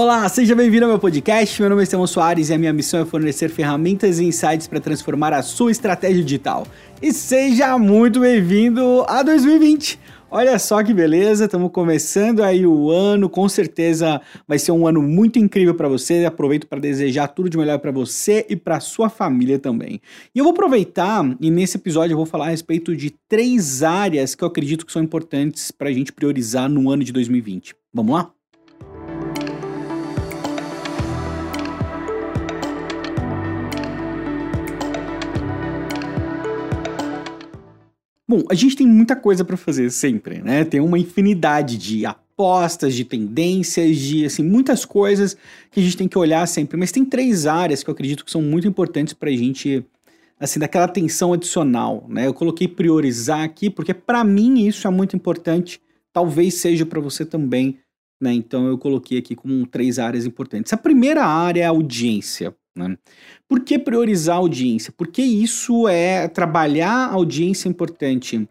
Olá, seja bem-vindo ao meu podcast. Meu nome é Estevão Soares e a minha missão é fornecer ferramentas e insights para transformar a sua estratégia digital. E seja muito bem-vindo a 2020. Olha só que beleza, estamos começando aí o ano, com certeza vai ser um ano muito incrível para você. Aproveito para desejar tudo de melhor para você e para sua família também. E eu vou aproveitar e nesse episódio eu vou falar a respeito de três áreas que eu acredito que são importantes para a gente priorizar no ano de 2020. Vamos lá? Bom, a gente tem muita coisa para fazer sempre, né? Tem uma infinidade de apostas, de tendências, de assim, muitas coisas que a gente tem que olhar sempre. Mas tem três áreas que eu acredito que são muito importantes para a gente, assim, daquela atenção adicional, né? Eu coloquei priorizar aqui porque para mim isso é muito importante. Talvez seja para você também, né? Então eu coloquei aqui como três áreas importantes. A primeira área é a audiência. Né? Por que priorizar a audiência? Porque isso é trabalhar a audiência importante.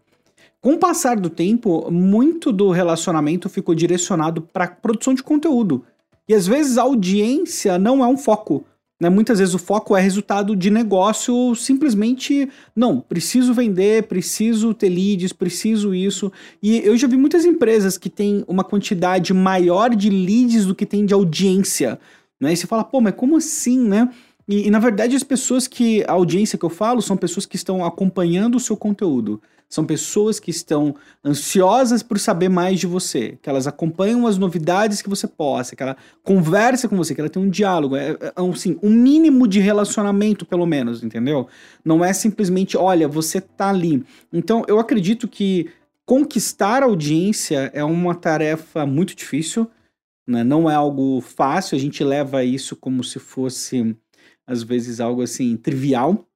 Com o passar do tempo, muito do relacionamento ficou direcionado para produção de conteúdo. E às vezes a audiência não é um foco. Né? Muitas vezes o foco é resultado de negócio, simplesmente, não, preciso vender, preciso ter leads, preciso isso. E eu já vi muitas empresas que têm uma quantidade maior de leads do que tem de audiência. Né? E você fala, pô, mas como assim, né? E, e, na verdade as pessoas que, a audiência que eu falo, são pessoas que estão acompanhando o seu conteúdo. São pessoas que estão ansiosas por saber mais de você, que elas acompanham as novidades que você posta, que ela conversa com você, que ela tem um diálogo, é, é, é assim, um mínimo de relacionamento, pelo menos, entendeu? Não é simplesmente, olha, você tá ali. Então, eu acredito que conquistar audiência é uma tarefa muito difícil, né? Não é algo fácil, a gente leva isso como se fosse, às vezes, algo assim, trivial.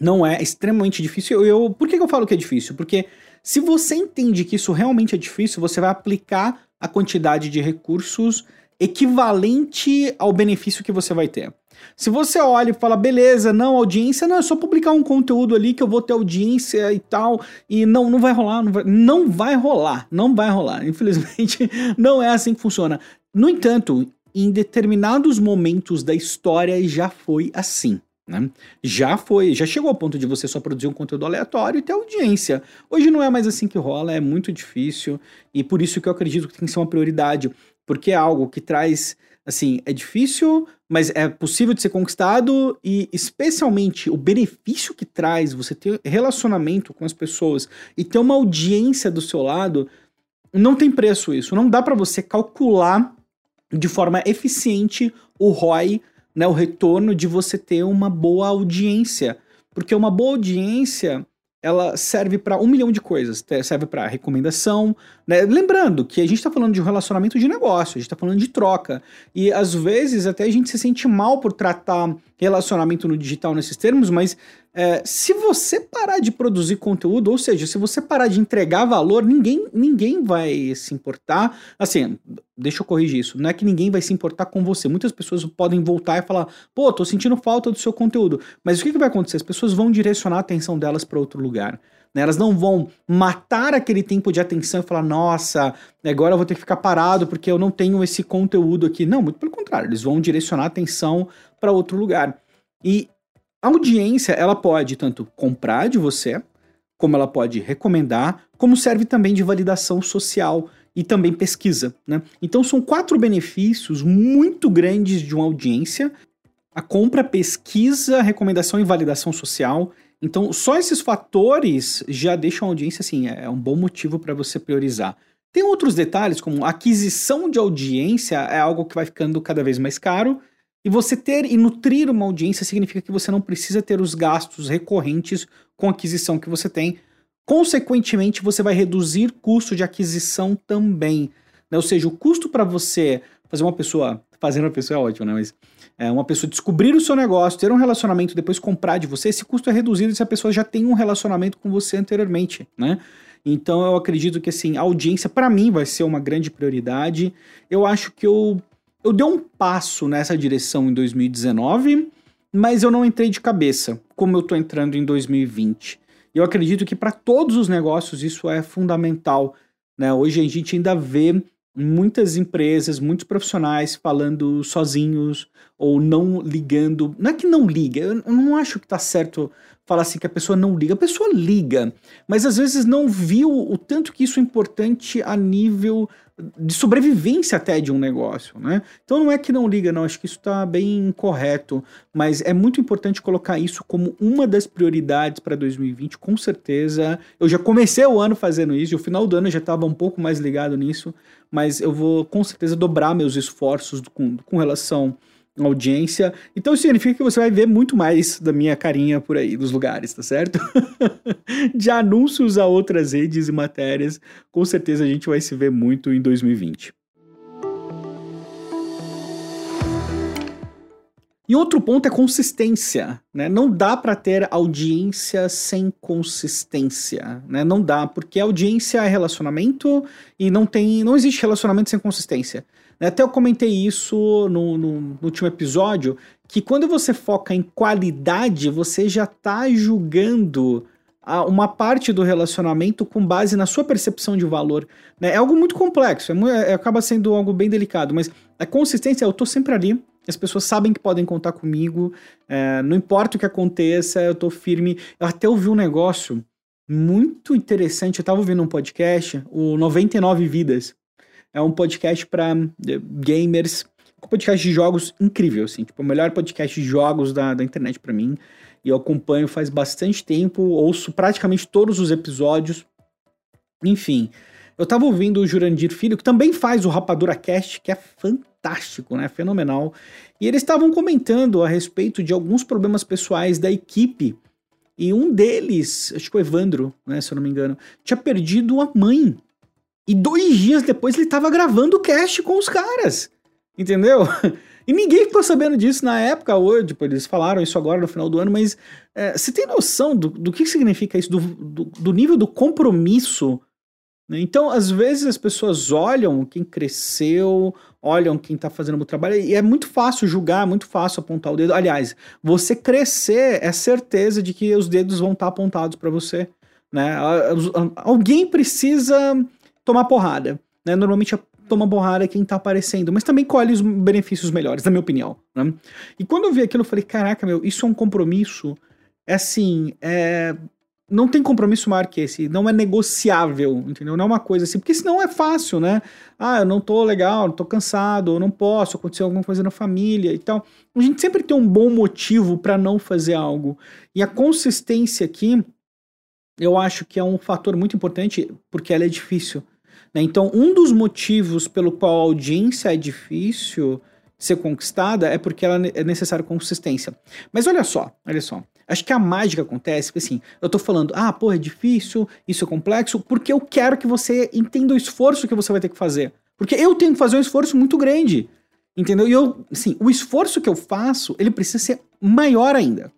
Não é, extremamente difícil. Eu, eu, por que eu falo que é difícil? Porque se você entende que isso realmente é difícil, você vai aplicar a quantidade de recursos equivalente ao benefício que você vai ter. Se você olha e fala, beleza, não, audiência, não, é só publicar um conteúdo ali que eu vou ter audiência e tal, e não, não vai rolar, não vai, não vai rolar, não vai rolar. Infelizmente, não é assim que funciona. No entanto, em determinados momentos da história já foi assim. Né? Já foi, já chegou ao ponto de você só produzir um conteúdo aleatório e ter audiência. Hoje não é mais assim que rola, é muito difícil e por isso que eu acredito que tem que ser uma prioridade, porque é algo que traz, assim, é difícil, mas é possível de ser conquistado e especialmente o benefício que traz você ter relacionamento com as pessoas e ter uma audiência do seu lado, não tem preço isso. Não dá para você calcular de forma eficiente o ROI, né, o retorno de você ter uma boa audiência. Porque uma boa audiência ela serve para um milhão de coisas. Serve para recomendação. Né? Lembrando que a gente está falando de um relacionamento de negócio, a gente está falando de troca. E às vezes até a gente se sente mal por tratar relacionamento no digital nesses termos, mas é, se você parar de produzir conteúdo, ou seja, se você parar de entregar valor, ninguém, ninguém vai se importar. Assim, deixa eu corrigir isso. Não é que ninguém vai se importar com você. Muitas pessoas podem voltar e falar: pô, tô sentindo falta do seu conteúdo. Mas o que, que vai acontecer? As pessoas vão direcionar a atenção delas para outro lugar. Né? Elas não vão matar aquele tempo de atenção e falar: nossa, agora eu vou ter que ficar parado porque eu não tenho esse conteúdo aqui. Não, muito pelo contrário. Eles vão direcionar a atenção para outro lugar. E a audiência, ela pode tanto comprar de você, como ela pode recomendar, como serve também de validação social e também pesquisa. Né? Então são quatro benefícios muito grandes de uma audiência: a compra, pesquisa, recomendação e validação social. Então, só esses fatores já deixam a audiência assim, é um bom motivo para você priorizar. Tem outros detalhes, como aquisição de audiência é algo que vai ficando cada vez mais caro, e você ter e nutrir uma audiência significa que você não precisa ter os gastos recorrentes com a aquisição que você tem. Consequentemente, você vai reduzir custo de aquisição também. Né? Ou seja, o custo para você fazer uma pessoa. Fazer uma pessoa é ótimo, né? Mas é, uma pessoa descobrir o seu negócio, ter um relacionamento, depois comprar de você, esse custo é reduzido se a pessoa já tem um relacionamento com você anteriormente, né? Então eu acredito que assim, a audiência para mim vai ser uma grande prioridade. Eu acho que eu eu dei um passo nessa direção em 2019, mas eu não entrei de cabeça, como eu tô entrando em 2020. Eu acredito que para todos os negócios isso é fundamental. Né? Hoje a gente ainda vê muitas empresas, muitos profissionais falando sozinhos ou não ligando. Não é que não liga, eu não acho que tá certo falar assim que a pessoa não liga. A pessoa liga, mas às vezes não viu o tanto que isso é importante a nível de sobrevivência até de um negócio, né? Então não é que não liga, não, acho que isso está bem correto, mas é muito importante colocar isso como uma das prioridades para 2020, com certeza. Eu já comecei o ano fazendo isso, e o final do ano eu já estava um pouco mais ligado nisso, mas eu vou com certeza dobrar meus esforços com, com relação audiência. Então isso significa que você vai ver muito mais da minha carinha por aí, nos lugares, tá certo? de anúncios a outras redes e matérias, com certeza a gente vai se ver muito em 2020. E outro ponto é consistência, né? Não dá para ter audiência sem consistência, né? Não dá, porque audiência é relacionamento e não tem, não existe relacionamento sem consistência. Até eu comentei isso no, no, no último episódio, que quando você foca em qualidade, você já está julgando uma parte do relacionamento com base na sua percepção de valor. Né? É algo muito complexo, é, é, acaba sendo algo bem delicado, mas a consistência, eu estou sempre ali, as pessoas sabem que podem contar comigo, é, não importa o que aconteça, eu estou firme. Eu até ouvi um negócio muito interessante, eu estava ouvindo um podcast, o 99 Vidas. É um podcast para eh, gamers, um podcast de jogos incrível, assim, tipo, o melhor podcast de jogos da, da internet para mim. E eu acompanho faz bastante tempo, ouço praticamente todos os episódios. Enfim, eu tava ouvindo o Jurandir Filho, que também faz o Rapadura Cast, que é fantástico, né? Fenomenal. E eles estavam comentando a respeito de alguns problemas pessoais da equipe. E um deles, acho que o Evandro, né, se eu não me engano, tinha perdido a mãe e dois dias depois ele tava gravando o cast com os caras. Entendeu? E ninguém ficou sabendo disso na época, hoje, tipo, eles falaram isso agora no final do ano, mas é, você tem noção do, do que significa isso, do, do, do nível do compromisso? Né? Então, às vezes as pessoas olham quem cresceu, olham quem tá fazendo o trabalho, e é muito fácil julgar, muito fácil apontar o dedo. Aliás, você crescer é certeza de que os dedos vão estar tá apontados para você. Né? Alguém precisa tomar porrada. Né? Normalmente toma porrada quem tá aparecendo, mas também colhe os benefícios melhores, na minha opinião. Né? E quando eu vi aquilo, eu falei: caraca, meu, isso é um compromisso. É assim, é, não tem compromisso maior que esse, não é negociável, entendeu? Não é uma coisa assim, porque senão é fácil, né? Ah, eu não tô legal, tô cansado, eu não posso, aconteceu alguma coisa na família e tal. A gente sempre tem um bom motivo para não fazer algo. E a consistência aqui, eu acho que é um fator muito importante, porque ela é difícil. Né? Então, um dos motivos pelo qual a audiência é difícil ser conquistada é porque ela é necessária consistência. Mas olha só, olha só. Acho que a mágica acontece, porque assim, eu tô falando, ah, pô, é difícil, isso é complexo, porque eu quero que você entenda o esforço que você vai ter que fazer. Porque eu tenho que fazer um esforço muito grande. Entendeu? E eu, assim, o esforço que eu faço, ele precisa ser maior ainda.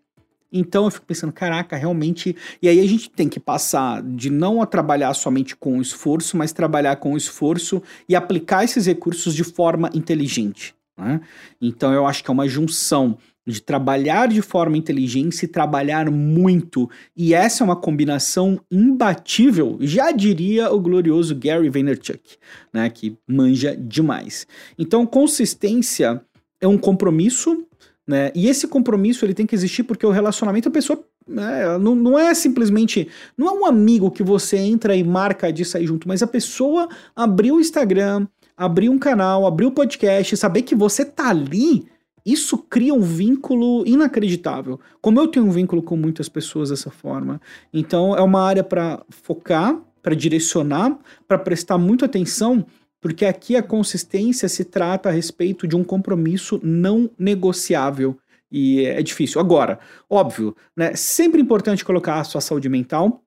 Então eu fico pensando, caraca, realmente. E aí a gente tem que passar de não trabalhar somente com o esforço, mas trabalhar com o esforço e aplicar esses recursos de forma inteligente. Né? Então eu acho que é uma junção de trabalhar de forma inteligente e trabalhar muito. E essa é uma combinação imbatível, já diria o glorioso Gary Vaynerchuk, né, que manja demais. Então, consistência é um compromisso né? E esse compromisso ele tem que existir porque o relacionamento a pessoa né, não, não é simplesmente não é um amigo que você entra e marca de sair junto, mas a pessoa abriu o Instagram, abriu um canal, abriu o podcast, saber que você tá ali, isso cria um vínculo inacreditável. Como eu tenho um vínculo com muitas pessoas dessa forma, então é uma área para focar, para direcionar, para prestar muita atenção porque aqui a consistência se trata a respeito de um compromisso não negociável e é difícil. Agora, óbvio, né, sempre importante colocar a sua saúde mental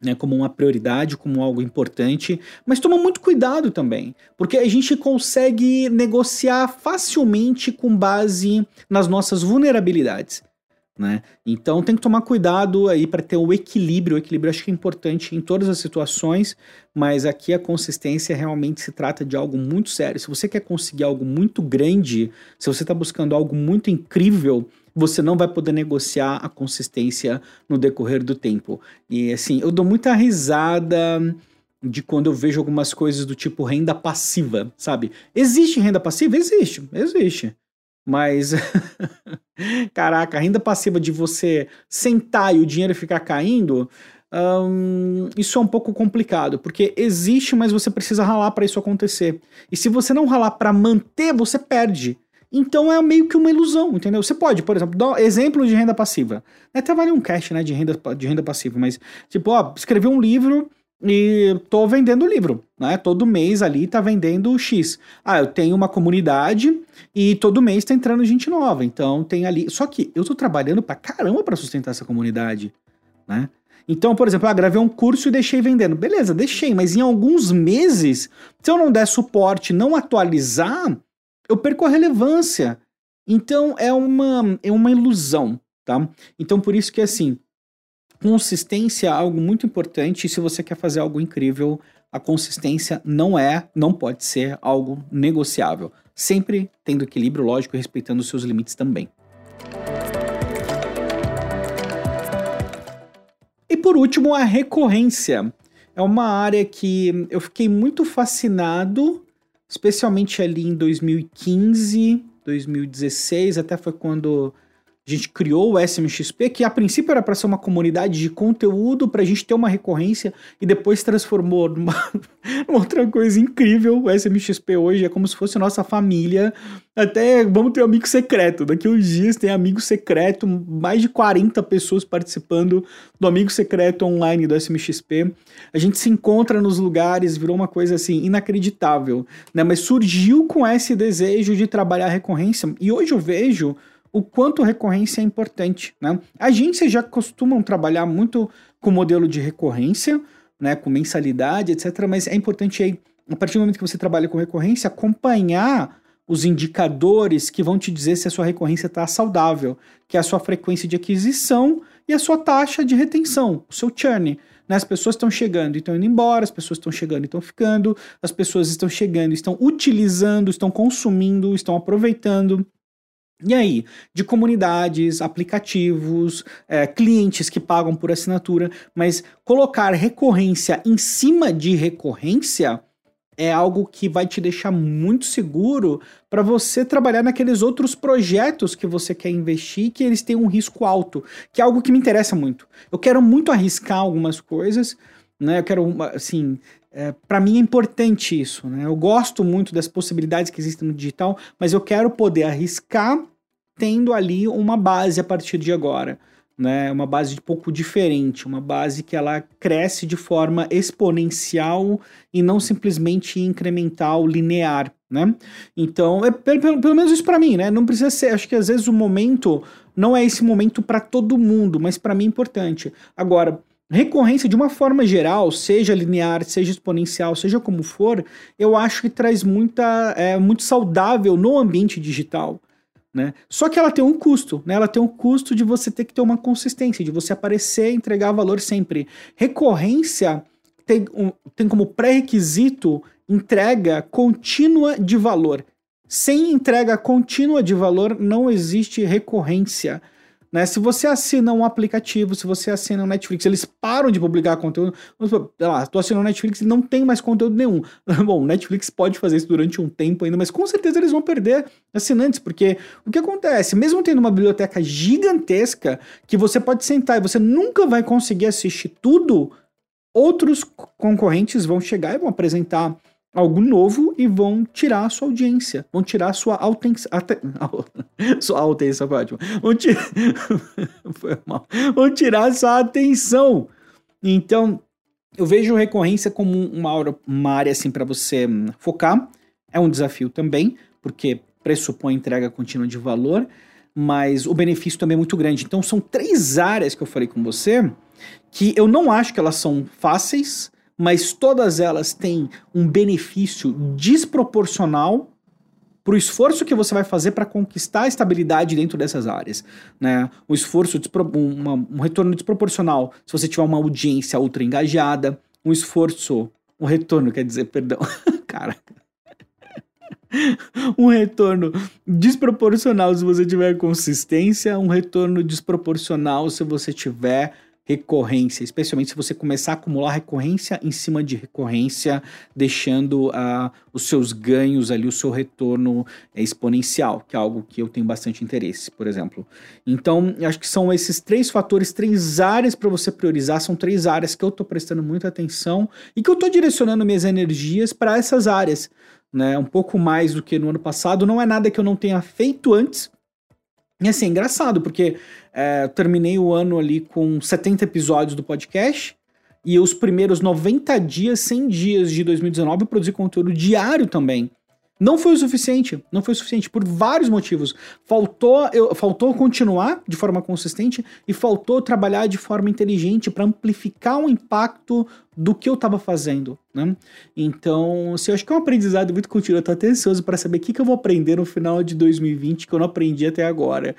né, como uma prioridade, como algo importante, mas toma muito cuidado também, porque a gente consegue negociar facilmente com base nas nossas vulnerabilidades. Né? Então tem que tomar cuidado aí para ter o equilíbrio. O equilíbrio acho que é importante em todas as situações, mas aqui a consistência realmente se trata de algo muito sério. Se você quer conseguir algo muito grande, se você está buscando algo muito incrível, você não vai poder negociar a consistência no decorrer do tempo. E assim, eu dou muita risada de quando eu vejo algumas coisas do tipo renda passiva, sabe? Existe renda passiva? Existe, existe. Mas, caraca, renda passiva de você sentar e o dinheiro ficar caindo, isso é um pouco complicado, porque existe, mas você precisa ralar para isso acontecer. E se você não ralar para manter, você perde. Então é meio que uma ilusão, entendeu? Você pode, por exemplo, dar exemplo de renda passiva. Até vale um cash, né, de renda, de renda passiva, mas tipo, ó, escrever um livro e tô vendendo o livro, né? Todo mês ali tá vendendo X. Ah, eu tenho uma comunidade e todo mês tá entrando gente nova, então tem ali. Só que eu tô trabalhando pra caramba para sustentar essa comunidade, né? Então, por exemplo, eu ah, gravei um curso e deixei vendendo. Beleza, deixei, mas em alguns meses, se eu não der suporte, não atualizar, eu perco a relevância. Então é uma, é uma ilusão, tá? Então por isso que assim, consistência é algo muito importante e se você quer fazer algo incrível, a consistência não é, não pode ser algo negociável. Sempre tendo equilíbrio, lógico, e respeitando os seus limites também. E por último, a recorrência. É uma área que eu fiquei muito fascinado, especialmente ali em 2015, 2016, até foi quando a gente criou o SMXP, que a princípio era para ser uma comunidade de conteúdo, para a gente ter uma recorrência, e depois transformou numa, numa, outra coisa incrível. O SMXP hoje é como se fosse nossa família. Até vamos ter um amigo secreto. Daqui uns dias tem amigo secreto, mais de 40 pessoas participando do amigo secreto online do SMXP. A gente se encontra nos lugares, virou uma coisa assim inacreditável, né? Mas surgiu com esse desejo de trabalhar a recorrência, e hoje eu vejo o quanto recorrência é importante, né? Agências já costumam trabalhar muito com modelo de recorrência, né, com mensalidade, etc, mas é importante aí, a partir do momento que você trabalha com recorrência, acompanhar os indicadores que vão te dizer se a sua recorrência está saudável, que é a sua frequência de aquisição e a sua taxa de retenção, o seu churn. Né? As pessoas estão chegando e estão indo embora, as pessoas estão chegando e estão ficando, as pessoas estão chegando estão utilizando, estão consumindo, estão aproveitando. E aí, de comunidades, aplicativos, é, clientes que pagam por assinatura, mas colocar recorrência em cima de recorrência é algo que vai te deixar muito seguro para você trabalhar naqueles outros projetos que você quer investir que eles têm um risco alto, que é algo que me interessa muito. Eu quero muito arriscar algumas coisas, né? Eu quero, assim, é, para mim é importante isso, né? Eu gosto muito das possibilidades que existem no digital, mas eu quero poder arriscar tendo ali uma base a partir de agora. Né, uma base um pouco diferente, uma base que ela cresce de forma exponencial e não simplesmente incremental, linear, né? Então, é pelo, pelo menos isso para mim, né? Não precisa ser, acho que às vezes o momento não é esse momento para todo mundo, mas para mim é importante. Agora, recorrência de uma forma geral, seja linear, seja exponencial, seja como for, eu acho que traz muita, é muito saudável no ambiente digital. Né? Só que ela tem um custo, né? Ela tem um custo de você ter que ter uma consistência, de você aparecer e entregar valor sempre. Recorrência tem, um, tem como pré-requisito entrega contínua de valor. Sem entrega contínua de valor, não existe recorrência. Né? Se você assina um aplicativo, se você assina o Netflix, eles param de publicar conteúdo. Sei lá, assinou o Netflix e não tem mais conteúdo nenhum. Bom, o Netflix pode fazer isso durante um tempo ainda, mas com certeza eles vão perder assinantes, porque o que acontece? Mesmo tendo uma biblioteca gigantesca que você pode sentar e você nunca vai conseguir assistir tudo, outros concorrentes vão chegar e vão apresentar algo novo e vão tirar a sua audiência, vão tirar a sua audiência, sua audiência foi ótimo, vão, tirar... vão tirar a sua atenção. Então, eu vejo recorrência como uma, uma área assim para você focar, é um desafio também, porque pressupõe entrega contínua de valor, mas o benefício também é muito grande. Então, são três áreas que eu falei com você que eu não acho que elas são fáceis, mas todas elas têm um benefício desproporcional para o esforço que você vai fazer para conquistar a estabilidade dentro dessas áreas, né? Um esforço, um retorno desproporcional se você tiver uma audiência ultra engajada, um esforço, um retorno, quer dizer, perdão, cara, um retorno desproporcional se você tiver consistência, um retorno desproporcional se você tiver recorrência, especialmente se você começar a acumular recorrência em cima de recorrência, deixando uh, os seus ganhos ali, o seu retorno exponencial, que é algo que eu tenho bastante interesse, por exemplo. Então, acho que são esses três fatores, três áreas para você priorizar, são três áreas que eu estou prestando muita atenção e que eu estou direcionando minhas energias para essas áreas, né? Um pouco mais do que no ano passado. Não é nada que eu não tenha feito antes. E assim, é engraçado, porque é, terminei o ano ali com 70 episódios do podcast. E os primeiros 90 dias, 100 dias de 2019 eu produzi conteúdo diário também. Não foi o suficiente, não foi o suficiente por vários motivos. Faltou, eu, faltou continuar de forma consistente e faltou trabalhar de forma inteligente para amplificar o impacto do que eu estava fazendo, né? Então, assim, eu acho que é um aprendizado muito contínuo. Eu tô até ansioso para saber o que, que eu vou aprender no final de 2020 que eu não aprendi até agora.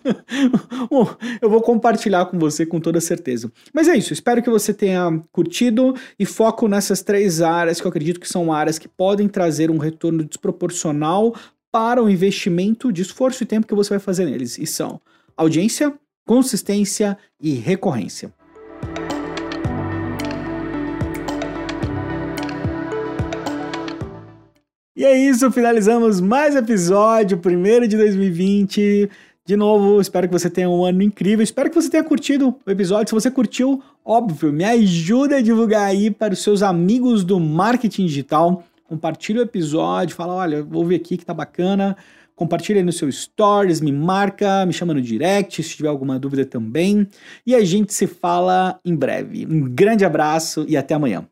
Bom, eu vou compartilhar com você com toda certeza. Mas é isso, espero que você tenha curtido e foco nessas três áreas que eu acredito que são áreas que podem trazer um retorno desproporcional para o investimento de esforço e tempo que você vai fazer neles. E são audiência, consistência e recorrência. E é isso, finalizamos mais episódio, primeiro de 2020. De novo, espero que você tenha um ano incrível. Espero que você tenha curtido o episódio. Se você curtiu, óbvio, me ajuda a divulgar aí para os seus amigos do marketing digital. Compartilhe o episódio, fala, olha, ouve aqui que tá bacana. Compartilha aí no seu stories, me marca, me chama no direct se tiver alguma dúvida também. E a gente se fala em breve. Um grande abraço e até amanhã.